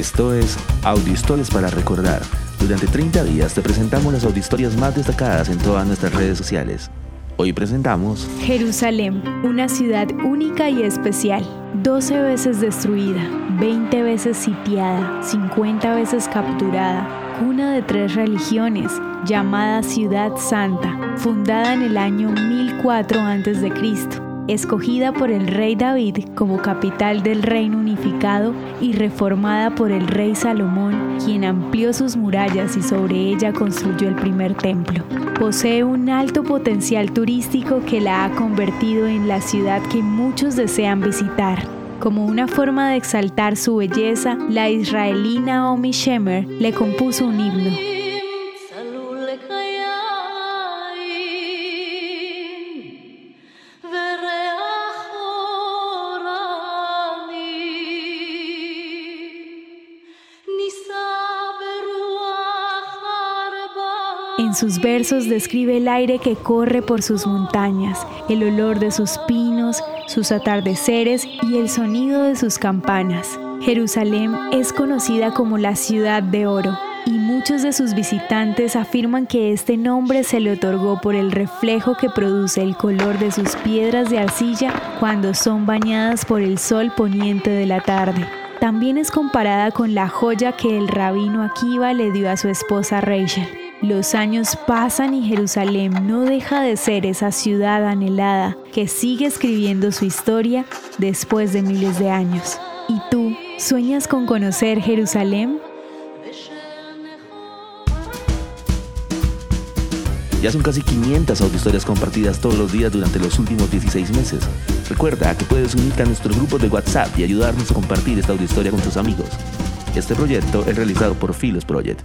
Esto es Audiohistorias para Recordar. Durante 30 días te presentamos las audiohistorias más destacadas en todas nuestras redes sociales. Hoy presentamos Jerusalén, una ciudad única y especial, 12 veces destruida, 20 veces sitiada, 50 veces capturada, cuna de tres religiones, llamada Ciudad Santa, fundada en el año 1004 a.C escogida por el rey David como capital del reino unificado y reformada por el rey Salomón, quien amplió sus murallas y sobre ella construyó el primer templo. Posee un alto potencial turístico que la ha convertido en la ciudad que muchos desean visitar. Como una forma de exaltar su belleza, la israelina Naomi Shemer le compuso un himno. En sus versos describe el aire que corre por sus montañas, el olor de sus pinos, sus atardeceres y el sonido de sus campanas. Jerusalén es conocida como la ciudad de oro y muchos de sus visitantes afirman que este nombre se le otorgó por el reflejo que produce el color de sus piedras de arcilla cuando son bañadas por el sol poniente de la tarde. También es comparada con la joya que el rabino Akiva le dio a su esposa Rachel. Los años pasan y Jerusalén no deja de ser esa ciudad anhelada que sigue escribiendo su historia después de miles de años. ¿Y tú sueñas con conocer Jerusalén? Ya son casi 500 historias compartidas todos los días durante los últimos 16 meses. Recuerda que puedes unirte a nuestro grupo de WhatsApp y ayudarnos a compartir esta audiohistoria con tus amigos. Este proyecto es realizado por Philos Project.